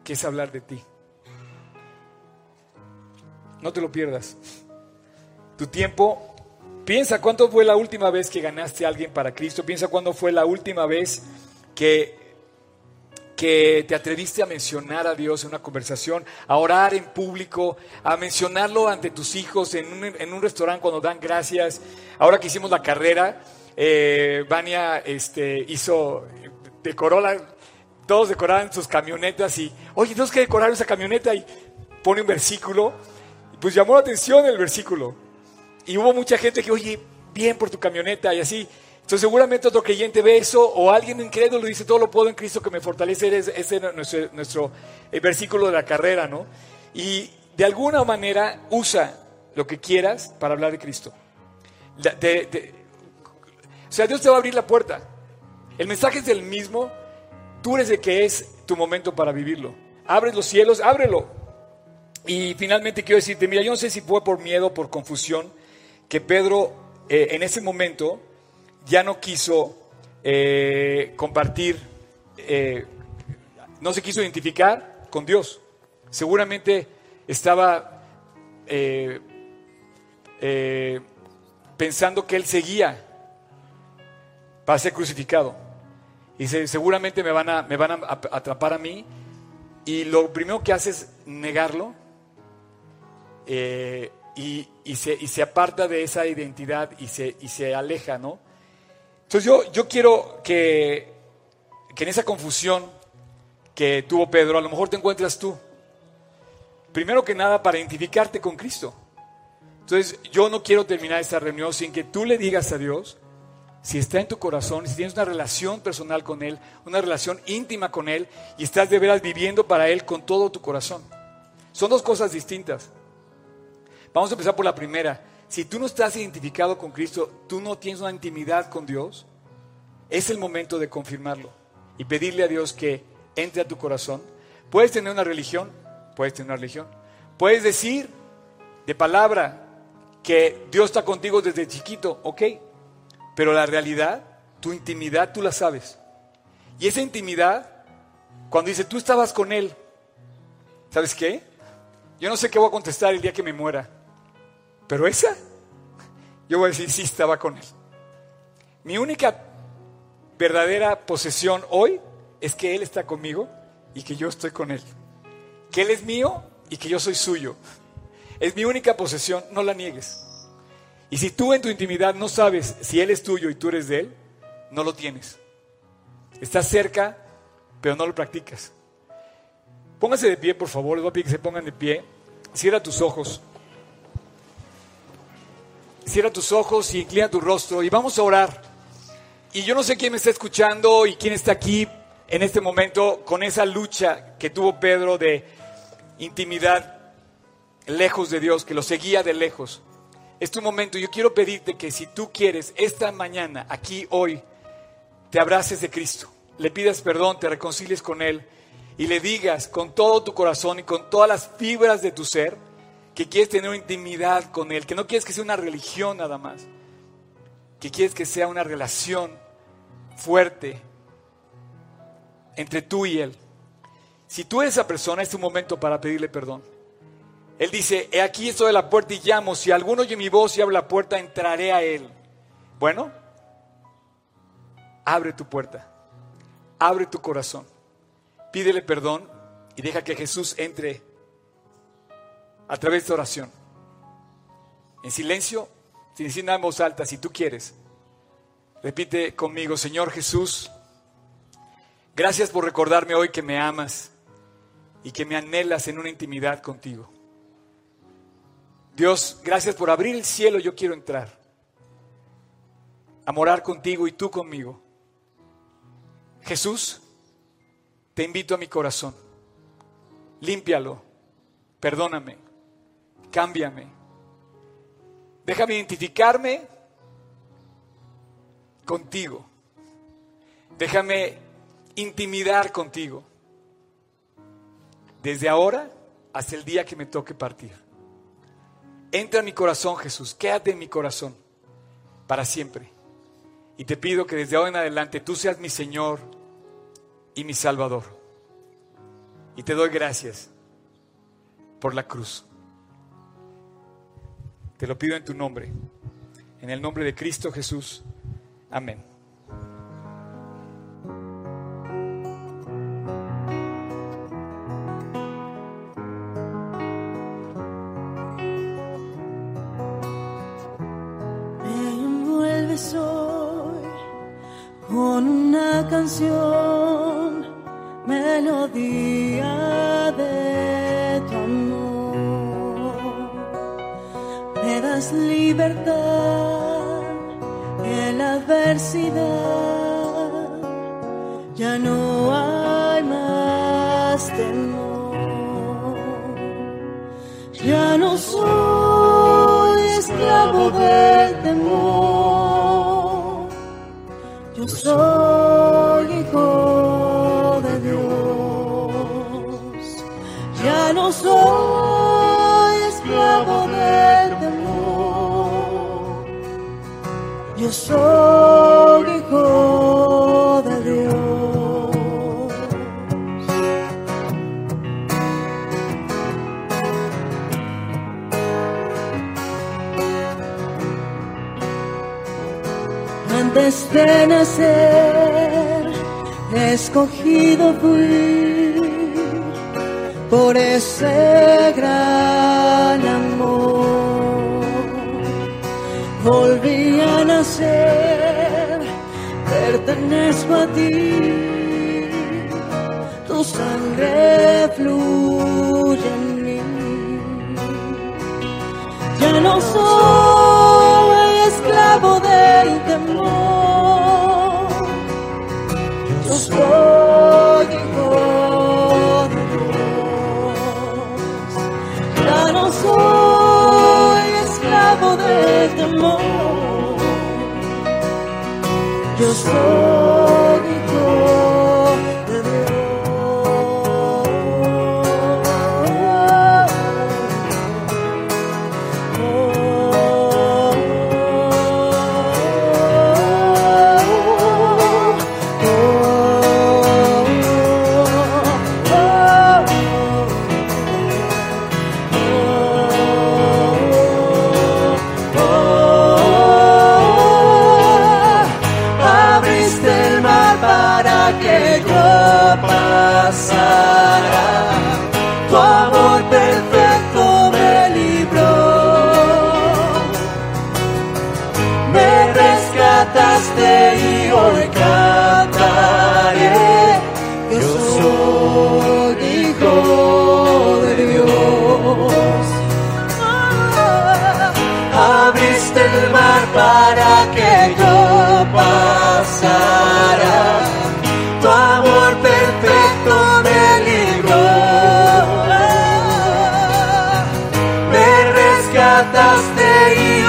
que es hablar de ti. No te lo pierdas. tu tiempo, piensa cuándo fue la última vez que ganaste a alguien para Cristo, piensa cuándo fue la última vez que que te atreviste a mencionar a Dios en una conversación, a orar en público, a mencionarlo ante tus hijos en un, en un restaurante cuando dan gracias. Ahora que hicimos la carrera, eh, Vania este, hizo, decoró la, todos decoraban sus camionetas y, oye, tenemos que decorar esa camioneta y pone un versículo. Pues llamó la atención el versículo. Y hubo mucha gente que, oye, bien por tu camioneta y así. Entonces seguramente otro creyente ve eso o alguien incrédulo dice, todo lo puedo en Cristo que me fortalece. Ese es nuestro, nuestro eh, versículo de la carrera, ¿no? Y de alguna manera usa lo que quieras para hablar de Cristo. o sea, Dios te va a abrir la puerta. El mensaje es el mismo. Tú eres el que es tu momento para vivirlo. Abres los cielos, ábrelo. Y finalmente quiero decirte, mira, yo no sé si fue por miedo, por confusión, que Pedro eh, en ese momento ya no quiso eh, compartir, eh, no se quiso identificar con Dios. Seguramente estaba pensando que Él seguía para ser crucificado. Y seguramente me van, a, me van a atrapar a mí. Y lo primero que hace es negarlo. Y, se, y, se, aparta de esa identidad y se, y se aleja, ¿no? Entonces yo, yo quiero que, que en esa confusión que tuvo Pedro, a lo mejor te encuentras tú. Primero que nada, para identificarte con Cristo. Entonces, yo no quiero terminar esta reunión sin que tú le digas a Dios, si está en tu corazón, si tienes una relación personal con Él, una relación íntima con Él, y estás de veras viviendo para Él con todo tu corazón. Son dos cosas distintas. Vamos a empezar por la primera. Si tú no estás identificado con Cristo, tú no tienes una intimidad con Dios, es el momento de confirmarlo y pedirle a Dios que entre a tu corazón. Puedes tener una religión, puedes tener una religión. Puedes decir de palabra que Dios está contigo desde chiquito, ok, pero la realidad, tu intimidad, tú la sabes. Y esa intimidad, cuando dice, tú estabas con Él, ¿sabes qué? Yo no sé qué voy a contestar el día que me muera. Pero esa, yo voy a decir, sí estaba con Él. Mi única verdadera posesión hoy es que Él está conmigo y que yo estoy con Él. Que Él es mío y que yo soy suyo. Es mi única posesión, no la niegues. Y si tú en tu intimidad no sabes si Él es tuyo y tú eres de Él, no lo tienes. Estás cerca, pero no lo practicas. Póngase de pie, por favor. Les voy a pedir que se pongan de pie. Cierra tus ojos. Cierra tus ojos y inclina tu rostro y vamos a orar. Y yo no sé quién me está escuchando y quién está aquí en este momento con esa lucha que tuvo Pedro de intimidad lejos de Dios, que lo seguía de lejos. Es tu momento. Yo quiero pedirte que si tú quieres esta mañana, aquí, hoy, te abraces de Cristo, le pidas perdón, te reconcilies con Él y le digas con todo tu corazón y con todas las fibras de tu ser, que quieres tener intimidad con Él, que no quieres que sea una religión nada más, que quieres que sea una relación fuerte entre tú y Él. Si tú eres esa persona, es tu momento para pedirle perdón. Él dice, he aquí estoy de la puerta y llamo, si alguno oye mi voz y abre la puerta, entraré a Él. Bueno, abre tu puerta, abre tu corazón, pídele perdón y deja que Jesús entre a través de oración. En silencio, sin decir nada en voz alta, si tú quieres. Repite conmigo, Señor Jesús, gracias por recordarme hoy que me amas y que me anhelas en una intimidad contigo. Dios, gracias por abrir el cielo, yo quiero entrar a morar contigo y tú conmigo. Jesús, te invito a mi corazón, límpialo, perdóname cámbiame. Déjame identificarme contigo. Déjame intimidar contigo. Desde ahora hasta el día que me toque partir. Entra en mi corazón, Jesús. Quédate en mi corazón para siempre. Y te pido que desde ahora en adelante tú seas mi Señor y mi Salvador. Y te doy gracias por la cruz. Te lo pido en tu nombre, en el nombre de Cristo Jesús. Amén. De nacer, escogido fui por ese gran amor. Volví a nacer, pertenezco a ti. Tu sangre fluye en mí. Ya no soy esclavo del temor. Yo soy hijo de Dios. Ya no soy esclavo del temor. Yo soy rescataste y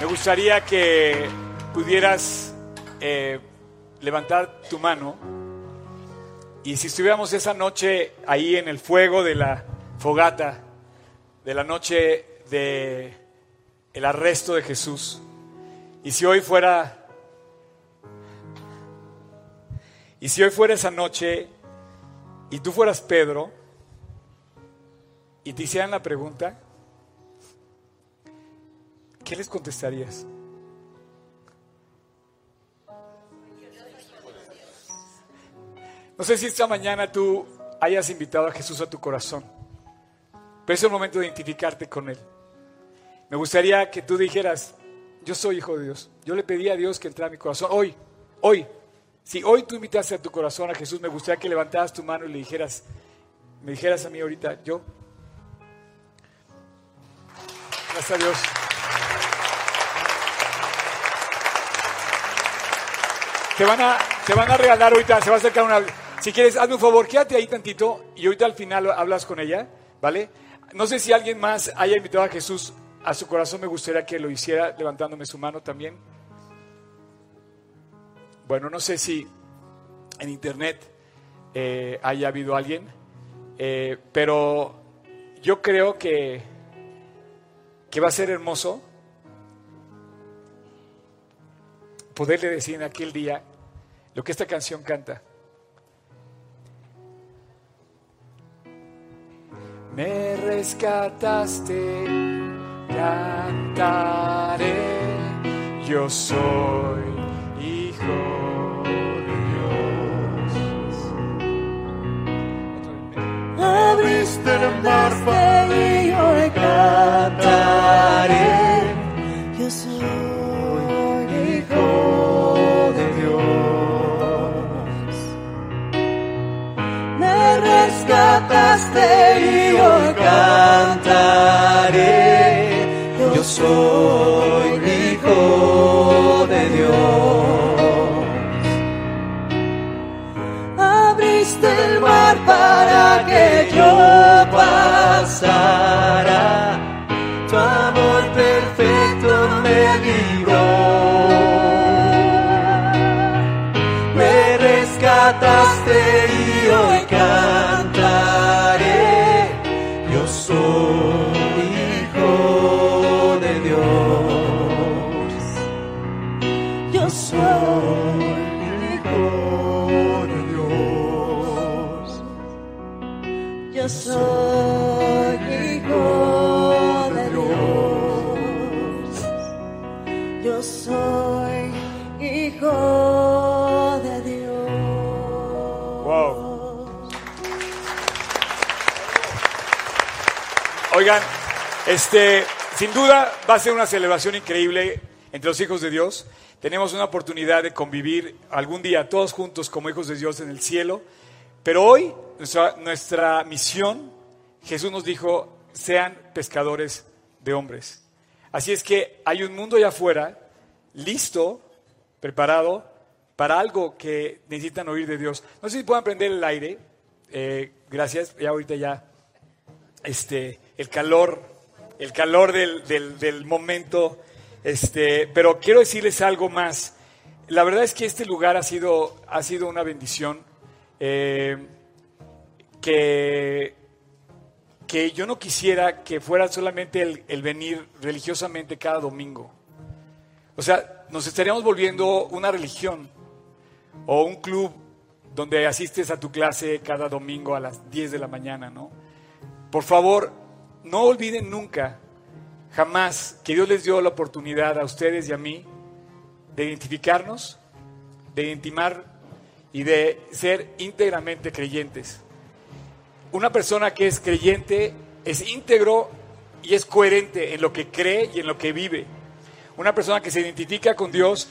me gustaría que pudieras eh, levantar tu mano. Y si estuviéramos esa noche ahí en el fuego de la fogata, de la noche de el arresto de Jesús, y si hoy fuera, y si hoy fuera esa noche y tú fueras Pedro y te hicieran la pregunta, ¿qué les contestarías? No sé si esta mañana tú hayas invitado a Jesús a tu corazón, pero es el momento de identificarte con Él. Me gustaría que tú dijeras, yo soy hijo de Dios. Yo le pedí a Dios que entrara a mi corazón. Hoy, hoy, si hoy tú invitaste a tu corazón a Jesús, me gustaría que levantaras tu mano y le dijeras, me dijeras a mí ahorita, yo. Gracias a Dios. Te van a, te van a regalar ahorita, se va a acercar una... Si quieres, hazme un favor, quédate ahí tantito y ahorita al final hablas con ella, ¿vale? No sé si alguien más haya invitado a Jesús a su corazón, me gustaría que lo hiciera levantándome su mano también. Bueno, no sé si en internet eh, haya habido alguien, eh, pero yo creo que, que va a ser hermoso poderle decir en aquel día lo que esta canción canta. Me rescataste, cantaré, yo soy hijo de Dios. Abriste el mar para y hoy cantaré, rescataste y hoy cantaré, yo soy hijo de Dios. Abriste el mar para que yo pasara, Yo soy hijo de Dios. Yo soy hijo de Dios. Yo soy hijo de Dios. Wow. Oigan, este, sin duda va a ser una celebración increíble entre los hijos de Dios. Tenemos una oportunidad de convivir algún día todos juntos como hijos de Dios en el cielo. Pero hoy nuestra, misión, Jesús nos dijo, sean pescadores de hombres. Así es que hay un mundo allá afuera, listo, preparado para algo que necesitan oír de Dios. No sé si puedan prender el aire. Eh, gracias. Ya ahorita ya este, el calor, el calor del- del momento. Este, pero quiero decirles algo más. La verdad es que este lugar ha sido, ha sido una bendición eh, que, que yo no quisiera que fuera solamente el, el venir religiosamente cada domingo. O sea, nos estaríamos volviendo una religión o un club donde asistes a tu clase cada domingo a las 10 de la mañana, ¿no? Por favor, no olviden nunca, jamás, que Dios les dio la oportunidad a ustedes y a mí de identificarnos, de intimar y de ser íntegramente creyentes. Una persona que es creyente es íntegro y es coherente en lo que cree y en lo que vive. Una persona que se identifica con Dios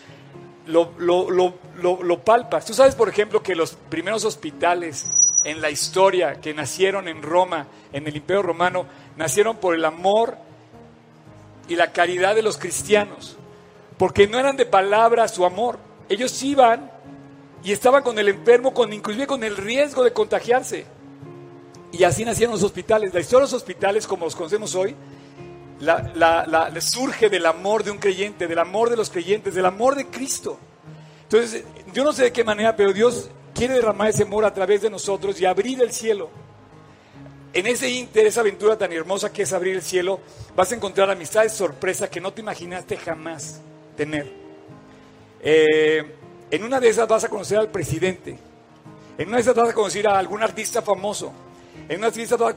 lo, lo, lo, lo, palpas. Tú sabes, por ejemplo, que los primeros hospitales en la historia que nacieron en Roma, en el Imperio Romano, nacieron por el amor y la caridad de los cristianos, porque no eran de palabra su amor. Ellos iban y estaban con el enfermo, con, inclusive con el riesgo de contagiarse. Y así nacieron los hospitales. La historia de los hospitales, como los conocemos hoy, la, la- la- surge del amor de un creyente, del amor de los creyentes, del amor de Cristo. Entonces, yo no sé de qué manera, pero Dios quiere derramar ese amor a través de nosotros y abrir el cielo. En ese inter, esa aventura tan hermosa que es abrir el cielo, vas a encontrar amistades sorpresa que no te imaginaste jamás tener. Eh, en una de esas vas a conocer al presidente. En una de esas vas a conocer a algún artista famoso. En una de esas vas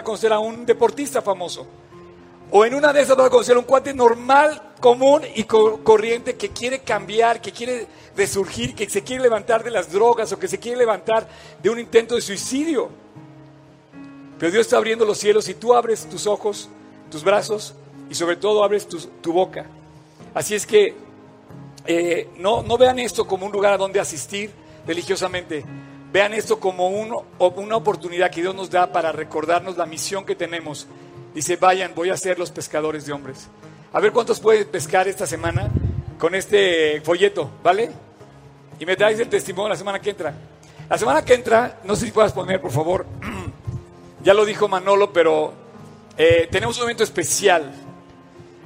a- conocer a un deportista famoso. O en una de esas vas a conocer a un cuate normal, común y co- corriente que quiere cambiar, que quiere resurgir, que se quiere levantar de las drogas o que se quiere levantar de un intento de suicidio. Pero Dios está abriendo los cielos y tú abres tus ojos, tus brazos y sobre todo abres tu boca. Así es que eh, no, no vean esto como un lugar a donde asistir religiosamente. Vean esto como una oportunidad que Dios nos da para recordarnos la misión que tenemos. Dice, vayan, voy a ser los pescadores de hombres. A ver cuántos pueden pescar esta semana con este folleto, ¿vale? y me traes el testimonio la semana que entra. La semana que entra, no sé si puedas poner, por favor, ya lo dijo Manolo, pero eh, tenemos un evento especial.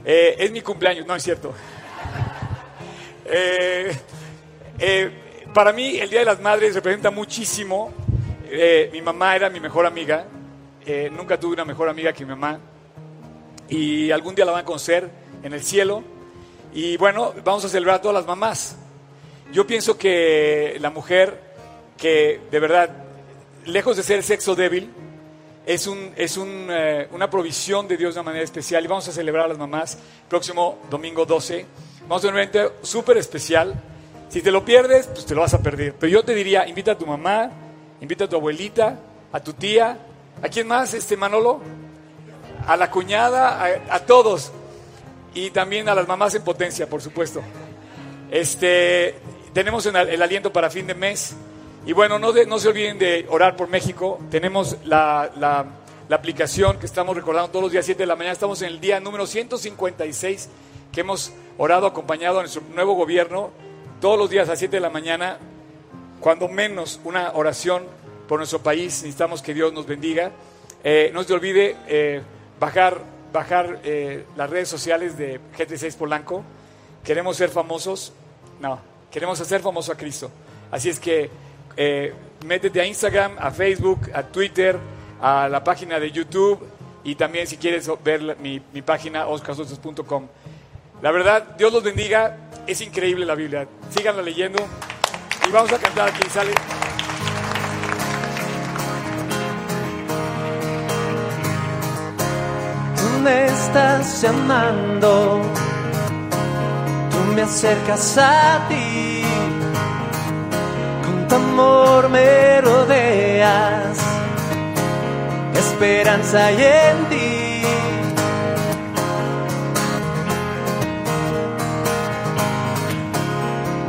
Eh, es mi cumpleaños, no es cierto. Eh, para mí el Día de las Madres representa muchísimo. Mi mamá era mi mejor amiga. Nunca tuve una mejor amiga que mi mamá. Y algún día la van a conocer en el cielo. Y bueno, vamos a celebrar a todas las mamás. Yo pienso que la mujer que de verdad, lejos de ser sexo débil, es, un, es un, eh, una provisión de Dios de una manera especial. Y vamos a celebrar a las mamás próximo domingo 12. Vamos a un evento súper especial. Si te lo pierdes, pues te lo vas a perder. Pero yo te diría, invita a tu mamá, invita a tu abuelita, a tu tía. ¿A quién más, este Manolo? A la cuñada, a, a todos. Y también a las mamás en potencia, por supuesto. Este, tenemos el, el aliento para fin de mes. Y bueno, no, de- no se olviden de orar por México. Tenemos la, la- la aplicación que estamos recordando todos los días 7 de la mañana. Estamos en el día número 156 que hemos orado acompañado a nuestro nuevo gobierno todos los días a 7 de la mañana. Cuando menos una oración por nuestro país. Necesitamos que Dios nos bendiga. Eh, no se olvide eh, bajar, bajar eh, las redes sociales de GT6 Polanco. Queremos ser famosos. No, queremos hacer famoso a Cristo. Así es que eh, métete a Instagram, a Facebook, a Twitter, a la página de YouTube y también si quieres ver mi, página oscarsotos.com. La verdad, Dios los bendiga. Es increíble la Biblia. Síganla leyendo y vamos a cantar aquí. Sale. Tú me estás llamando, tú me acercas a ti, amor me rodeas, esperanza hay en ti.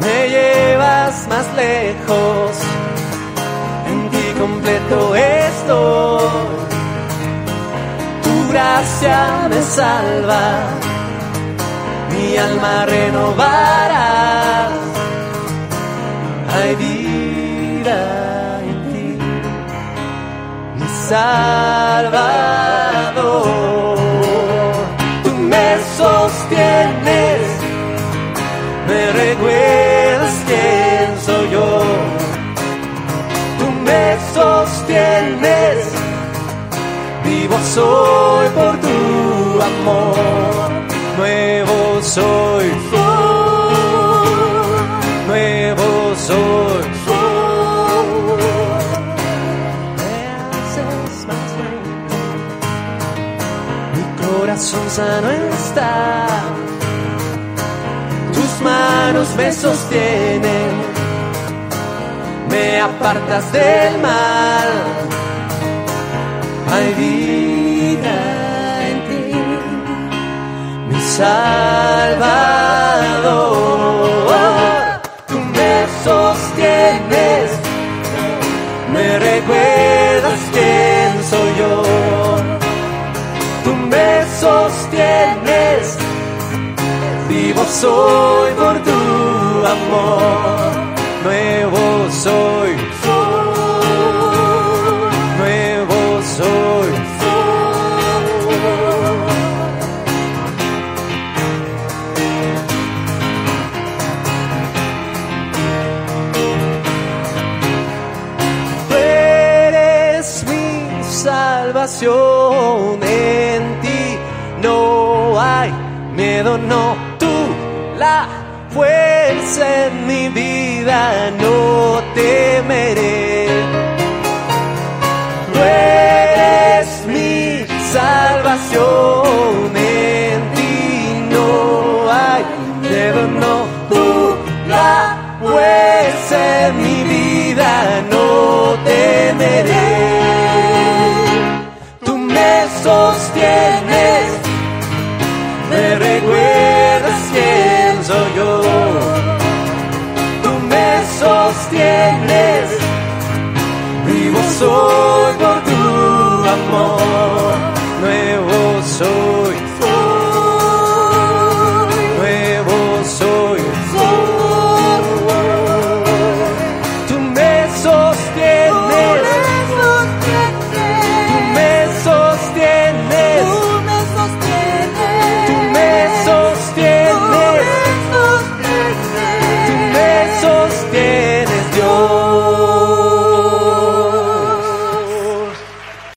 Me llevas más lejos, en ti completo estoy tu gracia me salva, mi alma renovará. Salvador. Tú me sostienes, me recuerdas quién soy yo. Tú me sostienes vivo soy por tu amor, nuevo soy, corazón sano está, tus manos me sostienen, me apartas del mal. Hay vida en ti, mi Salvador. Tú me sostienes, me recuerdas sostienes, vivo soy por tu amor, nuevo soy. En mi vida, no temeré. Tú eres mi salvación, Tú